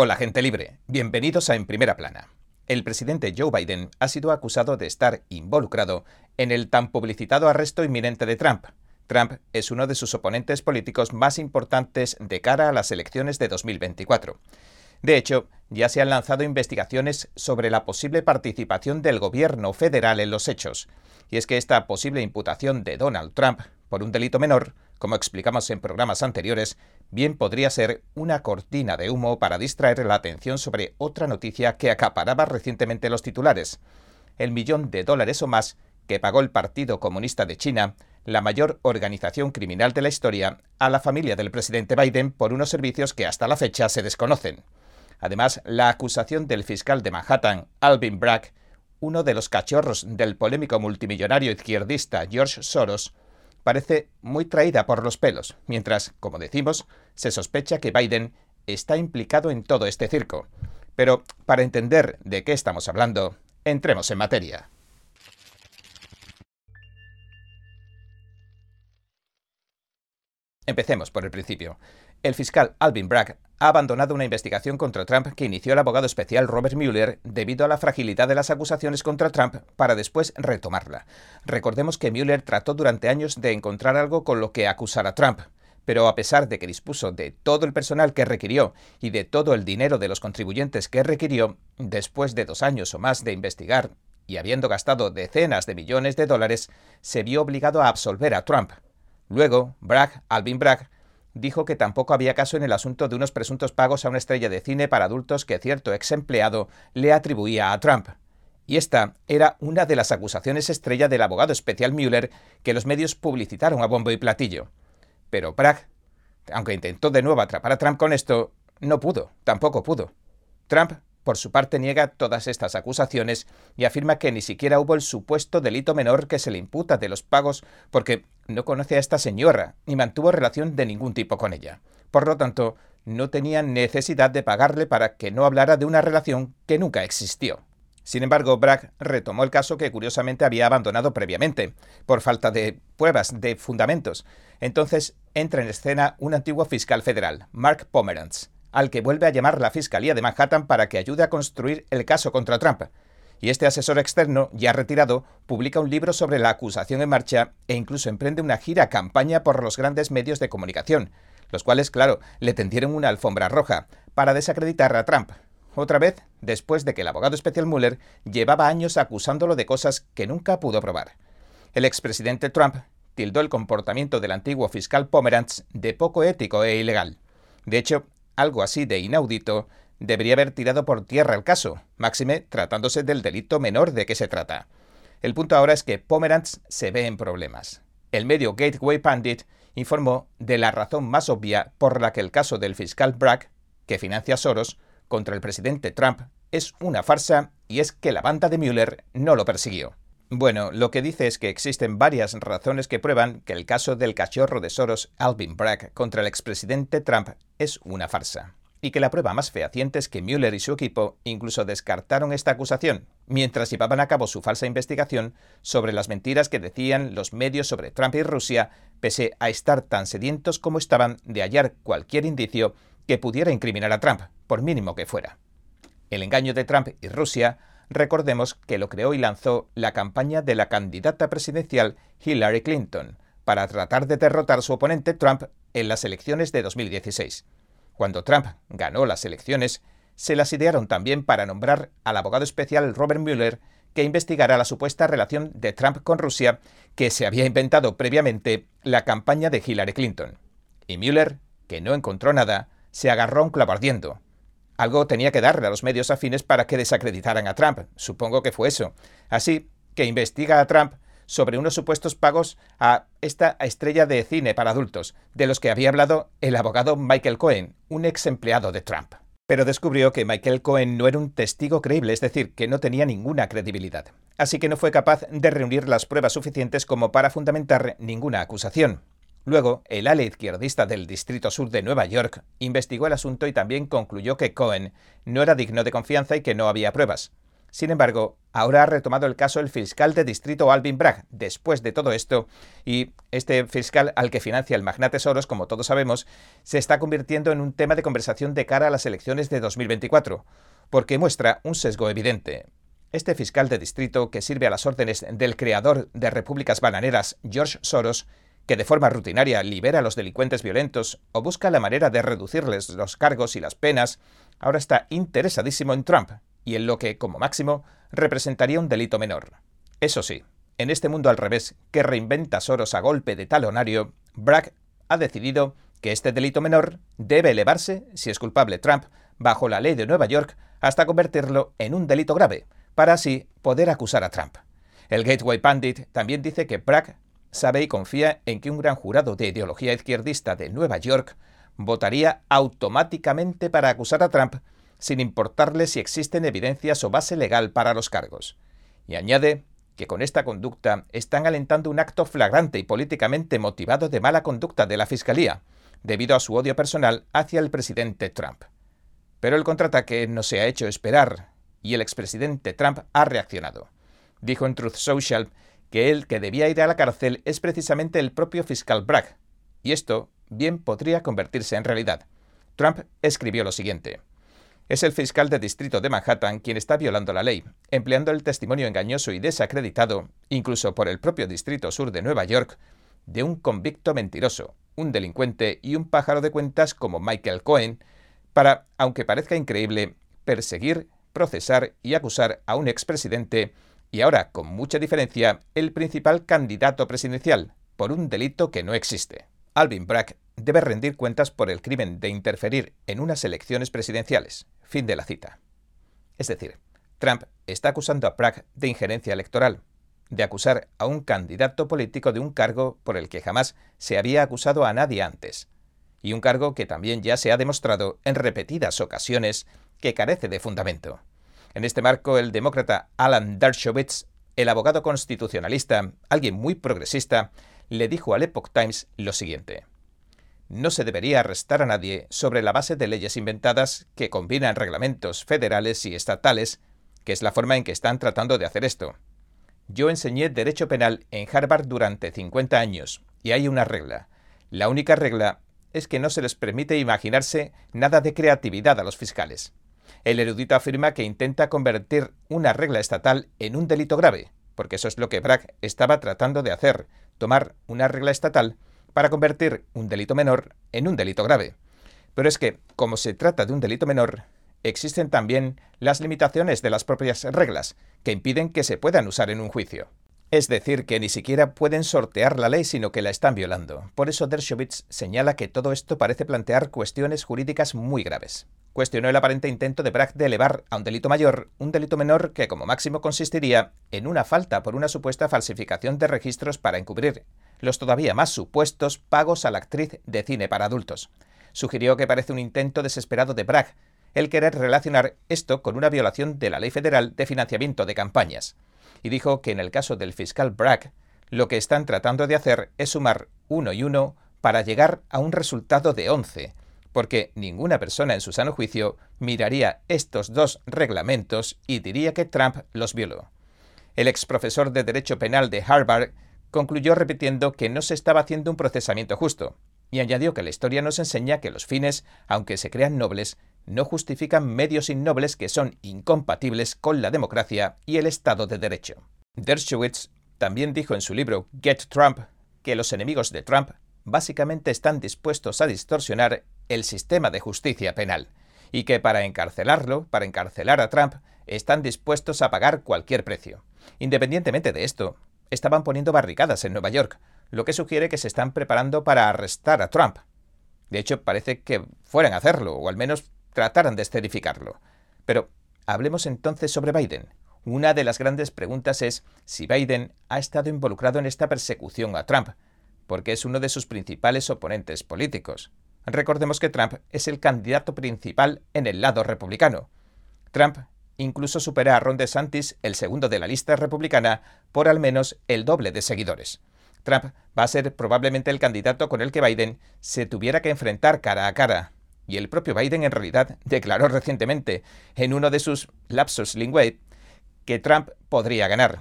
Hola gente libre, bienvenidos a En Primera Plana. El presidente Joe Biden ha sido acusado de estar involucrado en el tan publicitado arresto inminente de Trump. Trump es uno de sus oponentes políticos más importantes de cara a las elecciones de 2024. De hecho, ya se han lanzado investigaciones sobre la posible participación del gobierno federal en los hechos. Y es que esta posible imputación de Donald Trump por un delito menor como explicamos en programas anteriores, bien podría ser una cortina de humo para distraer la atención sobre otra noticia que acaparaba recientemente los titulares. El millón de dólares o más que pagó el Partido Comunista de China, la mayor organización criminal de la historia, a la familia del presidente Biden por unos servicios que hasta la fecha se desconocen. Además, la acusación del fiscal de Manhattan, Alvin Bragg, uno de los cachorros del polémico multimillonario izquierdista George Soros, parece muy traída por los pelos, mientras, como decimos, se sospecha que Biden está implicado en todo este circo. Pero para entender de qué estamos hablando, entremos en materia. Empecemos por el principio. El fiscal Alvin Bragg ha abandonado una investigación contra Trump que inició el abogado especial Robert Mueller debido a la fragilidad de las acusaciones contra Trump para después retomarla. Recordemos que Mueller trató durante años de encontrar algo con lo que acusar a Trump, pero a pesar de que dispuso de todo el personal que requirió y de todo el dinero de los contribuyentes que requirió, después de dos años o más de investigar y habiendo gastado decenas de millones de dólares, se vio obligado a absolver a Trump. Luego, Bragg, Alvin Bragg, dijo que tampoco había caso en el asunto de unos presuntos pagos a una estrella de cine para adultos que cierto ex empleado le atribuía a Trump. Y esta era una de las acusaciones estrella del abogado especial Mueller que los medios publicitaron a bombo y platillo. Pero Bragg, aunque intentó de nuevo atrapar a Trump con esto, no pudo, tampoco pudo. Trump por su parte niega todas estas acusaciones y afirma que ni siquiera hubo el supuesto delito menor que se le imputa de los pagos porque no conoce a esta señora ni mantuvo relación de ningún tipo con ella. Por lo tanto, no tenía necesidad de pagarle para que no hablara de una relación que nunca existió. Sin embargo, Bragg retomó el caso que curiosamente había abandonado previamente, por falta de pruebas, de fundamentos. Entonces entra en escena un antiguo fiscal federal, Mark Pomeranz, al que vuelve a llamar la Fiscalía de Manhattan para que ayude a construir el caso contra Trump. Y este asesor externo, ya retirado, publica un libro sobre la acusación en marcha e incluso emprende una gira campaña por los grandes medios de comunicación, los cuales, claro, le tendieron una alfombra roja para desacreditar a Trump. Otra vez, después de que el abogado especial Mueller llevaba años acusándolo de cosas que nunca pudo probar. El expresidente Trump tildó el comportamiento del antiguo fiscal Pomeranz de poco ético e ilegal. De hecho, algo así de inaudito, debería haber tirado por tierra el caso, máxime tratándose del delito menor de que se trata. El punto ahora es que Pomeranz se ve en problemas. El medio Gateway Pandit informó de la razón más obvia por la que el caso del fiscal Bragg, que financia Soros, contra el presidente Trump es una farsa y es que la banda de Mueller no lo persiguió. Bueno, lo que dice es que existen varias razones que prueban que el caso del cachorro de Soros, Alvin Bragg, contra el expresidente Trump es una farsa. Y que la prueba más fehaciente es que Mueller y su equipo incluso descartaron esta acusación, mientras llevaban a cabo su falsa investigación sobre las mentiras que decían los medios sobre Trump y Rusia, pese a estar tan sedientos como estaban de hallar cualquier indicio que pudiera incriminar a Trump, por mínimo que fuera. El engaño de Trump y Rusia Recordemos que lo creó y lanzó la campaña de la candidata presidencial Hillary Clinton para tratar de derrotar a su oponente Trump en las elecciones de 2016. Cuando Trump ganó las elecciones, se las idearon también para nombrar al abogado especial Robert Mueller que investigara la supuesta relación de Trump con Rusia que se había inventado previamente la campaña de Hillary Clinton. Y Mueller, que no encontró nada, se agarró un clavo ardiendo. Algo tenía que darle a los medios afines para que desacreditaran a Trump. Supongo que fue eso. Así que investiga a Trump sobre unos supuestos pagos a esta estrella de cine para adultos, de los que había hablado el abogado Michael Cohen, un ex empleado de Trump. Pero descubrió que Michael Cohen no era un testigo creíble, es decir, que no tenía ninguna credibilidad. Así que no fue capaz de reunir las pruebas suficientes como para fundamentar ninguna acusación. Luego, el ala izquierdista del Distrito Sur de Nueva York investigó el asunto y también concluyó que Cohen no era digno de confianza y que no había pruebas. Sin embargo, ahora ha retomado el caso el fiscal de distrito Alvin Bragg después de todo esto y este fiscal al que financia el magnate Soros, como todos sabemos, se está convirtiendo en un tema de conversación de cara a las elecciones de 2024, porque muestra un sesgo evidente. Este fiscal de distrito, que sirve a las órdenes del creador de Repúblicas Bananeras, George Soros, que de forma rutinaria libera a los delincuentes violentos o busca la manera de reducirles los cargos y las penas, ahora está interesadísimo en Trump y en lo que, como máximo, representaría un delito menor. Eso sí, en este mundo al revés, que reinventa Soros a golpe de talonario, Bragg ha decidido que este delito menor debe elevarse, si es culpable Trump, bajo la ley de Nueva York, hasta convertirlo en un delito grave, para así poder acusar a Trump. El Gateway Pandit también dice que Bragg sabe y confía en que un gran jurado de ideología izquierdista de Nueva York votaría automáticamente para acusar a Trump sin importarle si existen evidencias o base legal para los cargos. Y añade que con esta conducta están alentando un acto flagrante y políticamente motivado de mala conducta de la Fiscalía, debido a su odio personal hacia el presidente Trump. Pero el contraataque no se ha hecho esperar y el expresidente Trump ha reaccionado. Dijo en Truth Social que el que debía ir a la cárcel es precisamente el propio fiscal Bragg, y esto bien podría convertirse en realidad. Trump escribió lo siguiente. Es el fiscal de distrito de Manhattan quien está violando la ley, empleando el testimonio engañoso y desacreditado, incluso por el propio distrito sur de Nueva York, de un convicto mentiroso, un delincuente y un pájaro de cuentas como Michael Cohen, para, aunque parezca increíble, perseguir, procesar y acusar a un expresidente y ahora, con mucha diferencia, el principal candidato presidencial, por un delito que no existe. Alvin Bragg debe rendir cuentas por el crimen de interferir en unas elecciones presidenciales. Fin de la cita. Es decir, Trump está acusando a Bragg de injerencia electoral, de acusar a un candidato político de un cargo por el que jamás se había acusado a nadie antes, y un cargo que también ya se ha demostrado en repetidas ocasiones que carece de fundamento. En este marco, el demócrata Alan Dershowitz, el abogado constitucionalista, alguien muy progresista, le dijo al Epoch Times lo siguiente. No se debería arrestar a nadie sobre la base de leyes inventadas que combinan reglamentos federales y estatales, que es la forma en que están tratando de hacer esto. Yo enseñé derecho penal en Harvard durante 50 años, y hay una regla. La única regla es que no se les permite imaginarse nada de creatividad a los fiscales. El erudito afirma que intenta convertir una regla estatal en un delito grave, porque eso es lo que Bragg estaba tratando de hacer, tomar una regla estatal para convertir un delito menor en un delito grave. Pero es que, como se trata de un delito menor, existen también las limitaciones de las propias reglas, que impiden que se puedan usar en un juicio. Es decir, que ni siquiera pueden sortear la ley, sino que la están violando. Por eso Dershowitz señala que todo esto parece plantear cuestiones jurídicas muy graves cuestionó el aparente intento de Bragg de elevar a un delito mayor un delito menor que como máximo consistiría en una falta por una supuesta falsificación de registros para encubrir los todavía más supuestos pagos a la actriz de cine para adultos. Sugirió que parece un intento desesperado de Bragg el querer relacionar esto con una violación de la ley federal de financiamiento de campañas. Y dijo que en el caso del fiscal Bragg, lo que están tratando de hacer es sumar uno y uno para llegar a un resultado de once, porque ninguna persona en su sano juicio miraría estos dos reglamentos y diría que Trump los violó. El ex profesor de Derecho Penal de Harvard concluyó repitiendo que no se estaba haciendo un procesamiento justo, y añadió que la historia nos enseña que los fines, aunque se crean nobles, no justifican medios innobles que son incompatibles con la democracia y el Estado de Derecho. Dershowitz también dijo en su libro Get Trump que los enemigos de Trump básicamente están dispuestos a distorsionar el sistema de justicia penal, y que para encarcelarlo, para encarcelar a Trump, están dispuestos a pagar cualquier precio. Independientemente de esto, estaban poniendo barricadas en Nueva York, lo que sugiere que se están preparando para arrestar a Trump. De hecho, parece que fueran a hacerlo, o al menos trataran de esterificarlo. Pero hablemos entonces sobre Biden. Una de las grandes preguntas es si Biden ha estado involucrado en esta persecución a Trump, porque es uno de sus principales oponentes políticos. Recordemos que Trump es el candidato principal en el lado republicano. Trump incluso supera a Ron DeSantis, el segundo de la lista republicana, por al menos el doble de seguidores. Trump va a ser probablemente el candidato con el que Biden se tuviera que enfrentar cara a cara. Y el propio Biden en realidad declaró recientemente en uno de sus lapsus linguae que Trump podría ganar.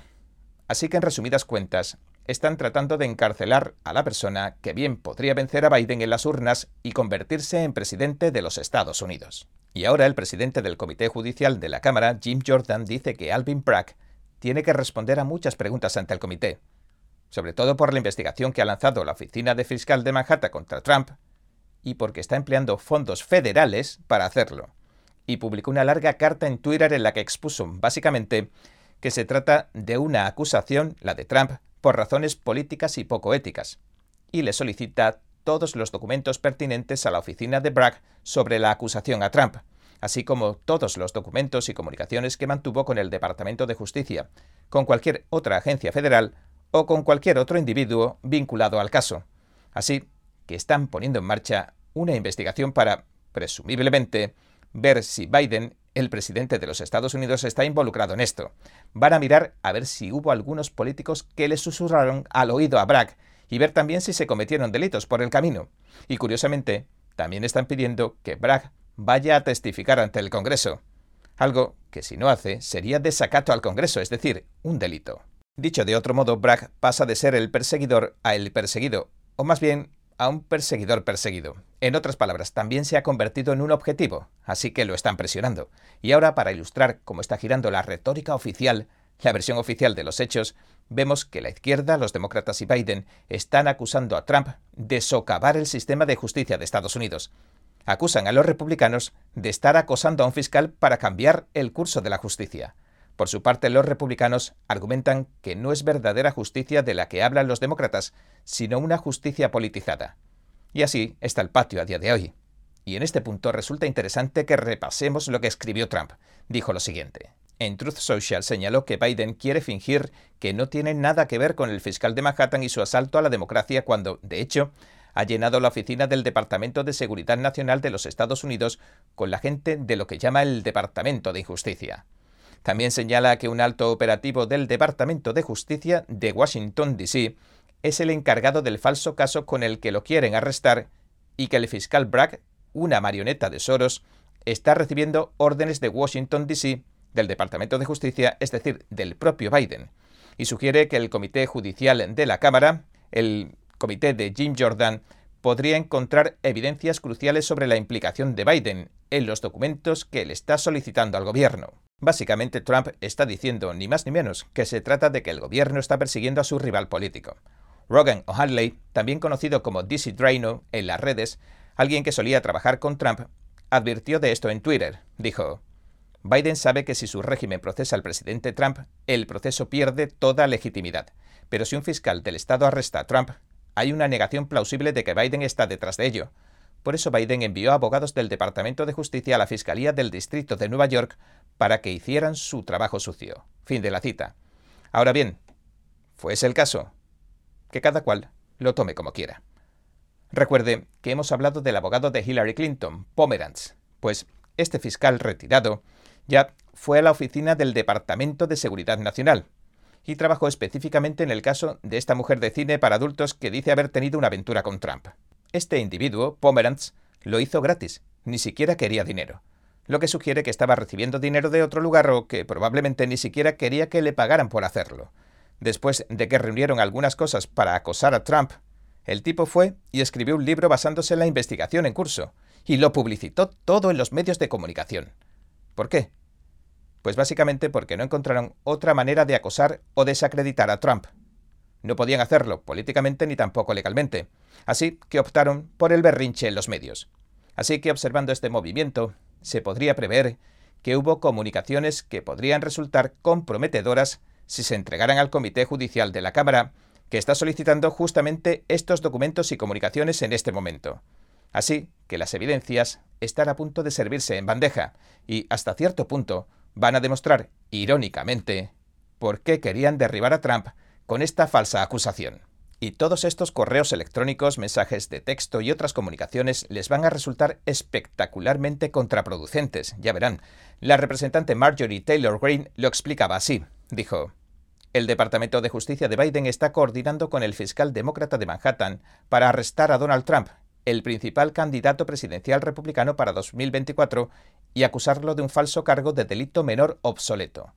Así que en resumidas cuentas, están tratando de encarcelar a la persona que bien podría vencer a Biden en las urnas y convertirse en presidente de los Estados Unidos. Y ahora el presidente del Comité Judicial de la Cámara, Jim Jordan, dice que Alvin Bragg tiene que responder a muchas preguntas ante el comité, sobre todo por la investigación que ha lanzado la Oficina de Fiscal de Manhattan contra Trump y porque está empleando fondos federales para hacerlo. Y publicó una larga carta en Twitter en la que expuso, básicamente, que se trata de una acusación, la de Trump, por razones políticas y poco éticas, y le solicita todos los documentos pertinentes a la oficina de Bragg sobre la acusación a Trump, así como todos los documentos y comunicaciones que mantuvo con el Departamento de Justicia, con cualquier otra agencia federal o con cualquier otro individuo vinculado al caso. Así que están poniendo en marcha una investigación para, presumiblemente, ver si Biden el presidente de los Estados Unidos está involucrado en esto. Van a mirar a ver si hubo algunos políticos que le susurraron al oído a Bragg y ver también si se cometieron delitos por el camino. Y curiosamente, también están pidiendo que Bragg vaya a testificar ante el Congreso. Algo que si no hace sería desacato al Congreso, es decir, un delito. Dicho de otro modo, Bragg pasa de ser el perseguidor a el perseguido, o más bien a un perseguidor perseguido. En otras palabras, también se ha convertido en un objetivo, así que lo están presionando. Y ahora, para ilustrar cómo está girando la retórica oficial, la versión oficial de los hechos, vemos que la izquierda, los demócratas y Biden están acusando a Trump de socavar el sistema de justicia de Estados Unidos. Acusan a los republicanos de estar acosando a un fiscal para cambiar el curso de la justicia. Por su parte, los republicanos argumentan que no es verdadera justicia de la que hablan los demócratas, sino una justicia politizada. Y así está el patio a día de hoy. Y en este punto resulta interesante que repasemos lo que escribió Trump. Dijo lo siguiente. En Truth Social señaló que Biden quiere fingir que no tiene nada que ver con el fiscal de Manhattan y su asalto a la democracia cuando, de hecho, ha llenado la oficina del Departamento de Seguridad Nacional de los Estados Unidos con la gente de lo que llama el Departamento de Injusticia. También señala que un alto operativo del Departamento de Justicia de Washington, D.C., es el encargado del falso caso con el que lo quieren arrestar y que el fiscal Bragg, una marioneta de Soros, está recibiendo órdenes de Washington, D.C., del Departamento de Justicia, es decir, del propio Biden, y sugiere que el Comité Judicial de la Cámara, el Comité de Jim Jordan, podría encontrar evidencias cruciales sobre la implicación de Biden en los documentos que le está solicitando al gobierno. Básicamente, Trump está diciendo ni más ni menos que se trata de que el gobierno está persiguiendo a su rival político. Rogan O'Hanley, también conocido como DC Draino en las redes, alguien que solía trabajar con Trump, advirtió de esto en Twitter. Dijo, Biden sabe que si su régimen procesa al presidente Trump, el proceso pierde toda legitimidad. Pero si un fiscal del Estado arresta a Trump, hay una negación plausible de que Biden está detrás de ello. Por eso Biden envió abogados del Departamento de Justicia a la Fiscalía del Distrito de Nueva York para que hicieran su trabajo sucio. Fin de la cita. Ahora bien, ¿fue ese el caso? Que cada cual lo tome como quiera. Recuerde que hemos hablado del abogado de Hillary Clinton, Pomeranz, pues este fiscal retirado ya fue a la oficina del Departamento de Seguridad Nacional y trabajó específicamente en el caso de esta mujer de cine para adultos que dice haber tenido una aventura con Trump. Este individuo, Pomeranz, lo hizo gratis, ni siquiera quería dinero, lo que sugiere que estaba recibiendo dinero de otro lugar o que probablemente ni siquiera quería que le pagaran por hacerlo. Después de que reunieron algunas cosas para acosar a Trump, el tipo fue y escribió un libro basándose en la investigación en curso, y lo publicitó todo en los medios de comunicación. ¿Por qué? Pues básicamente porque no encontraron otra manera de acosar o desacreditar a Trump. No podían hacerlo políticamente ni tampoco legalmente, así que optaron por el berrinche en los medios. Así que observando este movimiento, se podría prever que hubo comunicaciones que podrían resultar comprometedoras si se entregaran al Comité Judicial de la Cámara, que está solicitando justamente estos documentos y comunicaciones en este momento. Así que las evidencias están a punto de servirse en bandeja y, hasta cierto punto, van a demostrar, irónicamente, por qué querían derribar a Trump con esta falsa acusación. Y todos estos correos electrónicos, mensajes de texto y otras comunicaciones les van a resultar espectacularmente contraproducentes, ya verán. La representante Marjorie Taylor Greene lo explicaba así. Dijo, el Departamento de Justicia de Biden está coordinando con el fiscal demócrata de Manhattan para arrestar a Donald Trump, el principal candidato presidencial republicano para 2024, y acusarlo de un falso cargo de delito menor obsoleto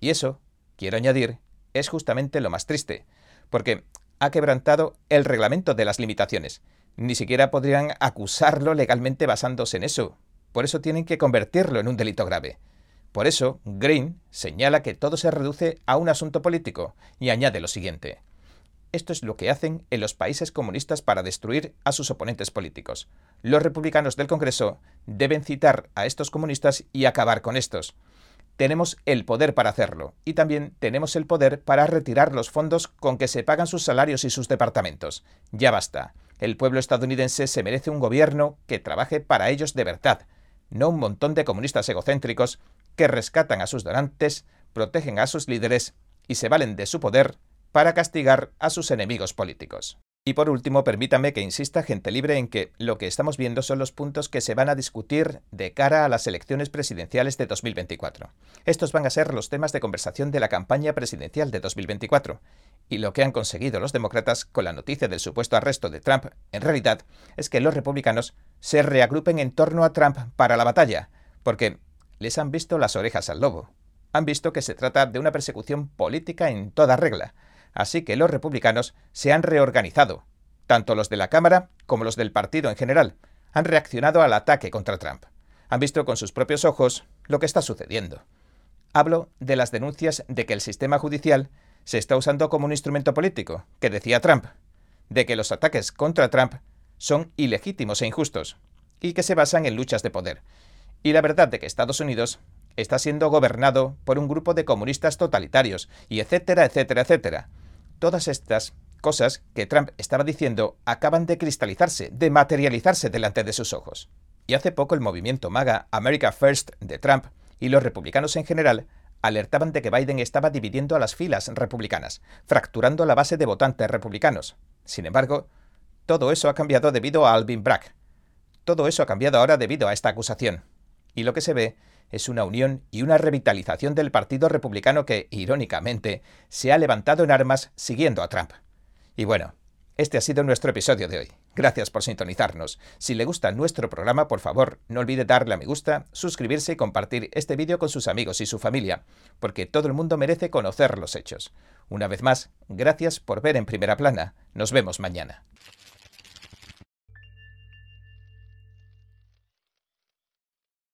Y eso, quiero añadir, es justamente lo más triste, porque ha quebrantado el reglamento de las limitaciones. Ni siquiera podrían acusarlo legalmente basándose en eso. Por eso tienen que convertirlo en un delito grave. Por eso, Green señala que todo se reduce a un asunto político y añade lo siguiente. Esto es lo que hacen en los países comunistas para destruir a sus oponentes políticos. Los republicanos del Congreso deben citar a estos comunistas y acabar con estos. Tenemos el poder para hacerlo y también tenemos el poder para retirar los fondos con que se pagan sus salarios y sus departamentos. Ya basta. El pueblo estadounidense se merece un gobierno que trabaje para ellos de verdad, no un montón de comunistas egocéntricos que rescatan a sus donantes, protegen a sus líderes y se valen de su poder para castigar a sus enemigos políticos. Y por último, permítame que insista gente libre en que lo que estamos viendo son los puntos que se van a discutir de cara a las elecciones presidenciales de 2024. Estos van a ser los temas de conversación de la campaña presidencial de 2024. Y lo que han conseguido los demócratas con la noticia del supuesto arresto de Trump, en realidad, es que los republicanos se reagrupen en torno a Trump para la batalla, porque les han visto las orejas al lobo. Han visto que se trata de una persecución política en toda regla. Así que los republicanos se han reorganizado. Tanto los de la Cámara como los del partido en general han reaccionado al ataque contra Trump. Han visto con sus propios ojos lo que está sucediendo. Hablo de las denuncias de que el sistema judicial se está usando como un instrumento político, que decía Trump, de que los ataques contra Trump son ilegítimos e injustos, y que se basan en luchas de poder, y la verdad de que Estados Unidos está siendo gobernado por un grupo de comunistas totalitarios, y etcétera, etcétera, etcétera. Todas estas cosas que Trump estaba diciendo acaban de cristalizarse, de materializarse delante de sus ojos. Y hace poco el movimiento MAGA America First de Trump y los republicanos en general alertaban de que Biden estaba dividiendo a las filas republicanas, fracturando la base de votantes republicanos. Sin embargo, todo eso ha cambiado debido a Alvin Bragg. Todo eso ha cambiado ahora debido a esta acusación y lo que se ve es una unión y una revitalización del Partido Republicano que, irónicamente, se ha levantado en armas siguiendo a Trump. Y bueno, este ha sido nuestro episodio de hoy. Gracias por sintonizarnos. Si le gusta nuestro programa, por favor, no olvide darle a me gusta, suscribirse y compartir este vídeo con sus amigos y su familia, porque todo el mundo merece conocer los hechos. Una vez más, gracias por ver en primera plana. Nos vemos mañana.